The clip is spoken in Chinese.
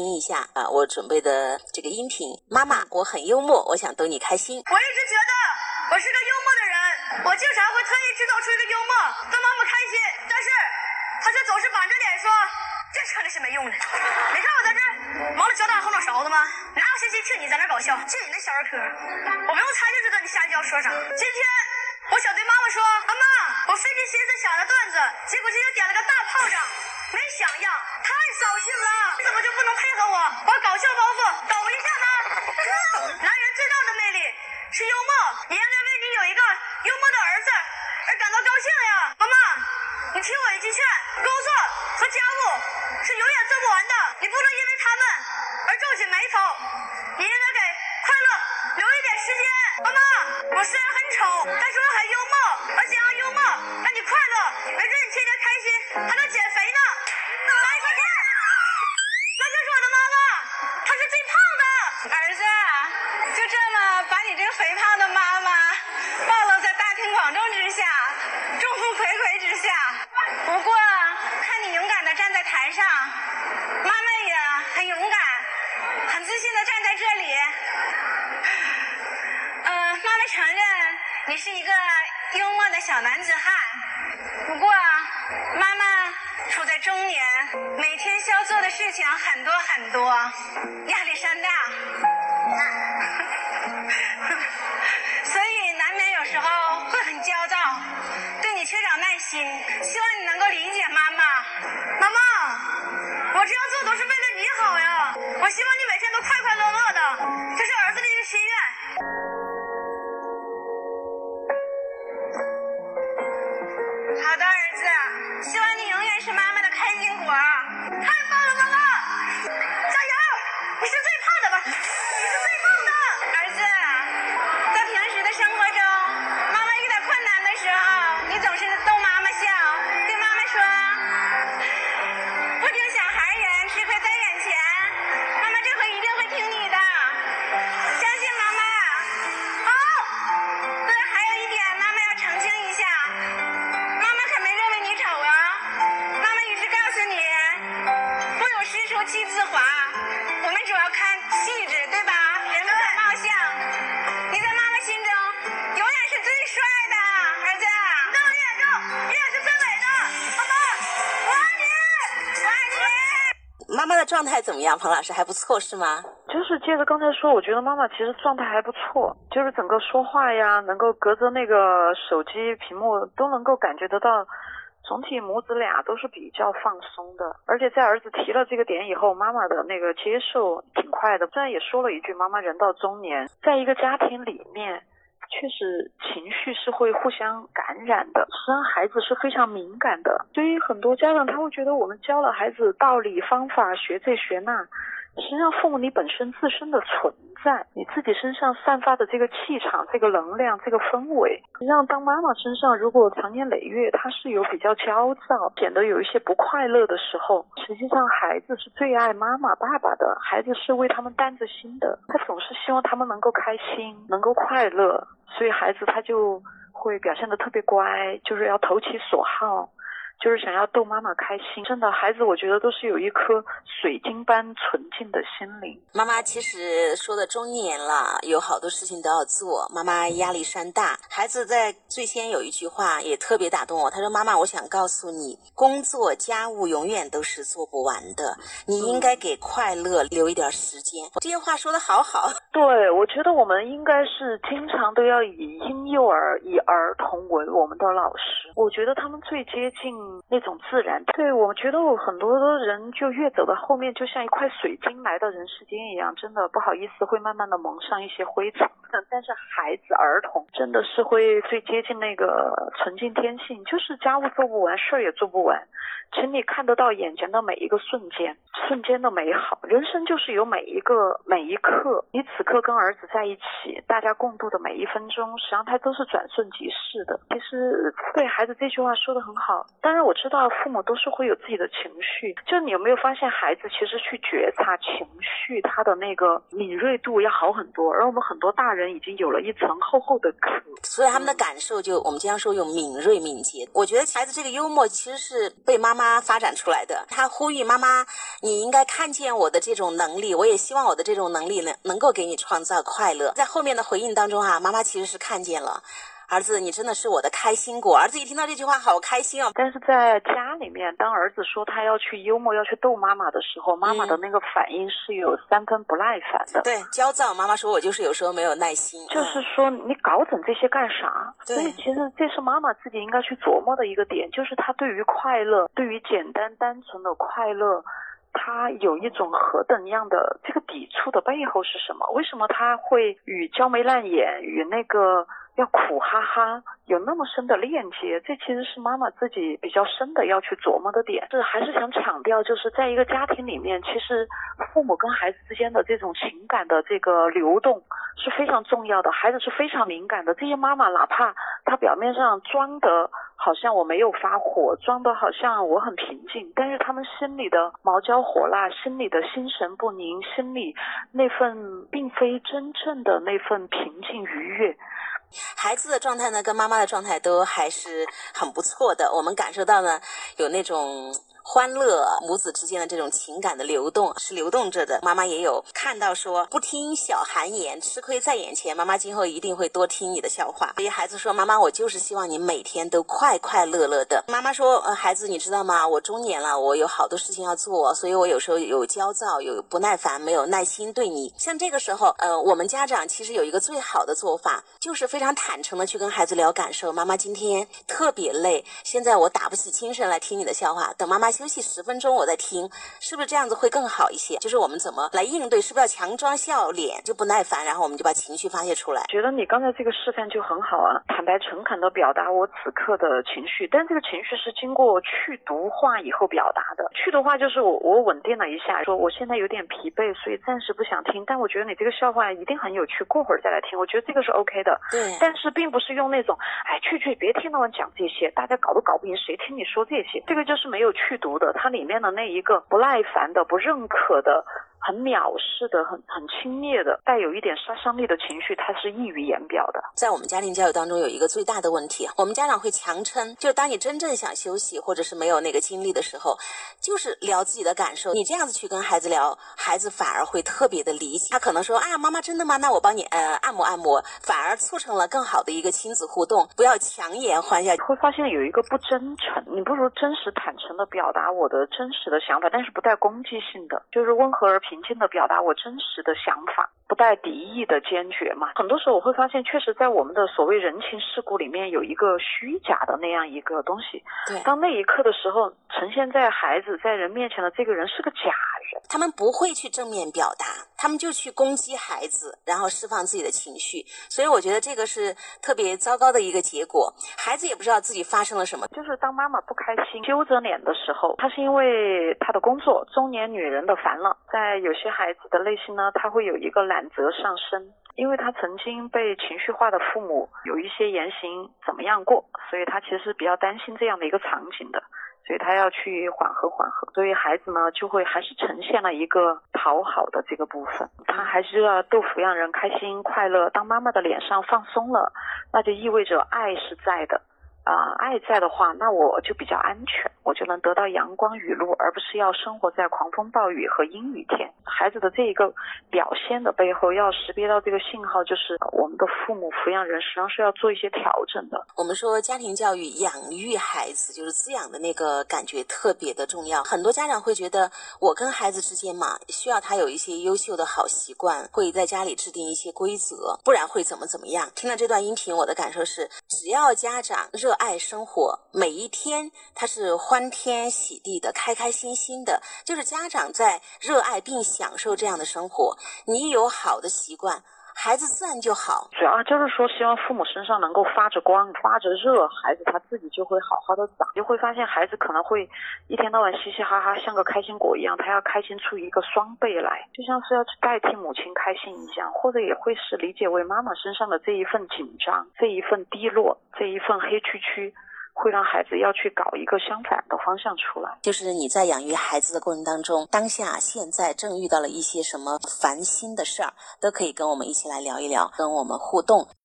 听一下啊，我准备的这个音频。妈妈，我很幽默，我想逗你开心。我一直觉得我是个幽默的人，我经常会特意制造出一个幽默逗妈妈开心，但是她却总是板着脸说这扯那些没用的。你看我在这儿忙着搅打后脑勺子吗？哪有心情听你在那搞笑？就你那小儿科，我不用猜就知道你下一句要说啥。今天我想对妈妈说，妈妈，我费尽心思想的段子，结果今天点了个大炮仗，没响样，太扫兴了。你怎么就不能配合我，把搞笑包袱抖一下呢？男人最大的魅力是幽默，你应该为你有一个幽默的儿子而感到高兴呀，妈妈，你听我一句劝，工作和家务是永远做不完的，你不能因为他们而皱起眉头，你应该给快乐留一点时间。妈妈，我虽然很丑，但是我很幽默，而且让幽默让你快乐，没准你天天开心还能减肥呢。来，再见。那就是我的妈妈，她是最胖的。儿子，就这么把你这个肥胖的妈妈暴露在大庭广众之下，众目睽睽之下。不过看你勇敢的站在台上，妈妈也很勇敢，很自信的站在这里。呃，妈妈承认你是一个幽默的小男子汉，不过妈妈处在中年，每天需要做的事情很多很多，压力山大。所以难免有时候会很焦躁，对你缺少耐心。希望你能够理解妈妈。妈妈，我这样做都是为了你好呀！我希望你每天都快快乐乐的，这是儿子的一个心愿。好的，希望你有诗书气自华，我们主要看气质，对吧？人不可貌相。你在妈妈心中永远是最帅的，儿子。在我眼中，你也是最美的。妈妈，我爱你，我爱你。妈妈的状态怎么样？彭老师还不错是吗？就是接着刚才说，我觉得妈妈其实状态还不错，就是整个说话呀，能够隔着那个手机屏幕都能够感觉得到，总体母子俩都是比较放松的。而且在儿子提了这个点以后，妈妈的那个接受挺快的。虽然也说了一句，妈妈人到中年，在一个家庭里面。确实，情绪是会互相感染的。实际上，孩子是非常敏感的，所以很多家长他会觉得我们教了孩子道理、方法，学这学那。实际上，父母你本身自身的存在，你自己身上散发的这个气场、这个能量、这个氛围，实际上当妈妈身上如果长年累月，她是有比较焦躁，显得有一些不快乐的时候，实际上孩子是最爱妈妈、爸爸的，孩子是为他们担着心的，他总是希望他们能够开心、能够快乐，所以孩子他就会表现得特别乖，就是要投其所好。就是想要逗妈妈开心，真的，孩子我觉得都是有一颗水晶般纯净的心灵。妈妈其实说的中年了，有好多事情都要做，妈妈压力山大。孩子在最先有一句话也特别打动我，他说：“妈妈，我想告诉你，工作家务永远都是做不完的，你应该给快乐留一点时间。”这些话说的好好。对，我觉得我们应该是经常都要以婴幼儿、以儿童为我们的老师，我觉得他们最接近。那种自然，对我觉得我很多的人就越走到后面，就像一块水晶来到人世间一样，真的不好意思，会慢慢的蒙上一些灰尘。但是孩子、儿童真的是会最接近那个纯净天性，就是家务做不完，事儿也做不完，请你看得到眼前的每一个瞬间，瞬间的美好。人生就是有每一个每一刻，你此刻跟儿子在一起，大家共度的每一分钟，实际上它都是转瞬即逝的。其实对孩子这句话说的很好，当然我知道父母都是会有自己的情绪，就你有没有发现孩子其实去觉察情绪？绪他的那个敏锐度要好很多，而我们很多大人已经有了一层厚厚的壳，所以他们的感受就我们经常说有敏锐敏捷。我觉得孩子这个幽默其实是被妈妈发展出来的。他呼吁妈妈，你应该看见我的这种能力，我也希望我的这种能力能能够给你创造快乐。在后面的回应当中啊，妈妈其实是看见了。儿子，你真的是我的开心果。儿子一听到这句话，好开心哦。但是在家里面，当儿子说他要去幽默、要去逗妈妈的时候，妈妈的那个反应是有三分不耐烦的。对，焦躁。妈妈说我就是有时候没有耐心。就是说你搞整这些干啥？对。所以其实这是妈妈自己应该去琢磨的一个点，就是她对于快乐，对于简单单纯的快乐，他有一种何等样的这个抵触的背后是什么？为什么他会与娇眉烂眼，与那个？要苦哈哈，有那么深的链接，这其实是妈妈自己比较深的要去琢磨的点。是还是想强调，就是在一个家庭里面，其实父母跟孩子之间的这种情感的这个流动是非常重要的。孩子是非常敏感的，这些妈妈哪怕她表面上装的好像我没有发火，装的好像我很平静，但是他们心里的毛焦火辣，心里的心神不宁，心里那份并非真正的那份平静愉悦。孩子的状态呢，跟妈妈的状态都还是很不错的。我们感受到呢，有那种。欢乐母子之间的这种情感的流动是流动着的。妈妈也有看到说，不听小寒言，吃亏在眼前。妈妈今后一定会多听你的笑话。所以孩子说：“妈妈，我就是希望你每天都快快乐乐的。”妈妈说：“呃，孩子，你知道吗？我中年了，我有好多事情要做，所以我有时候有焦躁，有不耐烦，没有耐心对你。像这个时候，呃，我们家长其实有一个最好的做法，就是非常坦诚的去跟孩子聊感受。妈妈今天特别累，现在我打不起精神来听你的笑话。等妈妈。休息十分钟，我再听，是不是这样子会更好一些？就是我们怎么来应对，是不是要强装笑脸就不耐烦，然后我们就把情绪发泄出来？觉得你刚才这个示范就很好啊，坦白诚恳的表达我此刻的情绪，但这个情绪是经过去毒化以后表达的。去毒化就是我我稳定了一下，说我现在有点疲惫，所以暂时不想听。但我觉得你这个笑话一定很有趣，过会儿再来听。我觉得这个是 OK 的。对。但是并不是用那种，哎，去去，别听他们讲这些，大家搞都搞不赢，谁听你说这些？这个就是没有去读的。它里面的那一个不耐烦的、不认可的。很藐视的、很很轻蔑的、带有一点杀伤力的情绪，它是溢于言表的。在我们家庭教育当中，有一个最大的问题，我们家长会强撑，就当你真正想休息或者是没有那个精力的时候，就是聊自己的感受。你这样子去跟孩子聊，孩子反而会特别的理解。他可能说：“哎呀，妈妈真的吗？那我帮你呃按摩按摩。”反而促成了更好的一个亲子互动。不要强颜欢笑，会发现有一个不真诚。你不如真实坦诚的表达我的真实的想法，但是不带攻击性的，就是温和而平。静的表达我真实的想法，不带敌意的坚决嘛。很多时候我会发现，确实在我们的所谓人情世故里面，有一个虚假的那样一个东西。对，当那一刻的时候，呈现在孩子在人面前的这个人是个假人，他们不会去正面表达，他们就去攻击孩子，然后释放自己的情绪。所以我觉得这个是特别糟糕的一个结果。孩子也不知道自己发生了什么。就是当妈妈不开心、揪着脸的时候，她是因为她的工作，中年女人的烦了，在。有些孩子的内心呢，他会有一个懒责上升，因为他曾经被情绪化的父母有一些言行怎么样过，所以他其实比较担心这样的一个场景的，所以他要去缓和缓和。所以孩子呢，就会还是呈现了一个讨好的这个部分，他还是要逗抚让人开心快乐。当妈妈的脸上放松了，那就意味着爱是在的。啊，爱在的话，那我就比较安全，我就能得到阳光雨露，而不是要生活在狂风暴雨和阴雨天。孩子的这一个表现的背后，要识别到这个信号，就是我们的父母抚养人实际上是要做一些调整的。我们说家庭教育养育孩子，就是滋养的那个感觉特别的重要。很多家长会觉得，我跟孩子之间嘛，需要他有一些优秀的好习惯，会在家里制定一些规则，不然会怎么怎么样。听了这段音频，我的感受是，只要家长热。爱生活，每一天他是欢天喜地的，开开心心的。就是家长在热爱并享受这样的生活，你有好的习惯，孩子自然就好。主要就是说，希望父母身上能够发着光，发着热，孩子他自己就会好好的长。就会发现孩子可能会一天到晚嘻嘻哈哈，像个开心果一样，他要开心出一个双倍来，就像是要去代替母亲开心一样，或者也会是理解为妈妈身上的这一份紧张，这一份低落。这一份黑黢黢，会让孩子要去搞一个相反的方向出来。就是你在养育孩子的过程当中，当下现在正遇到了一些什么烦心的事儿，都可以跟我们一起来聊一聊，跟我们互动。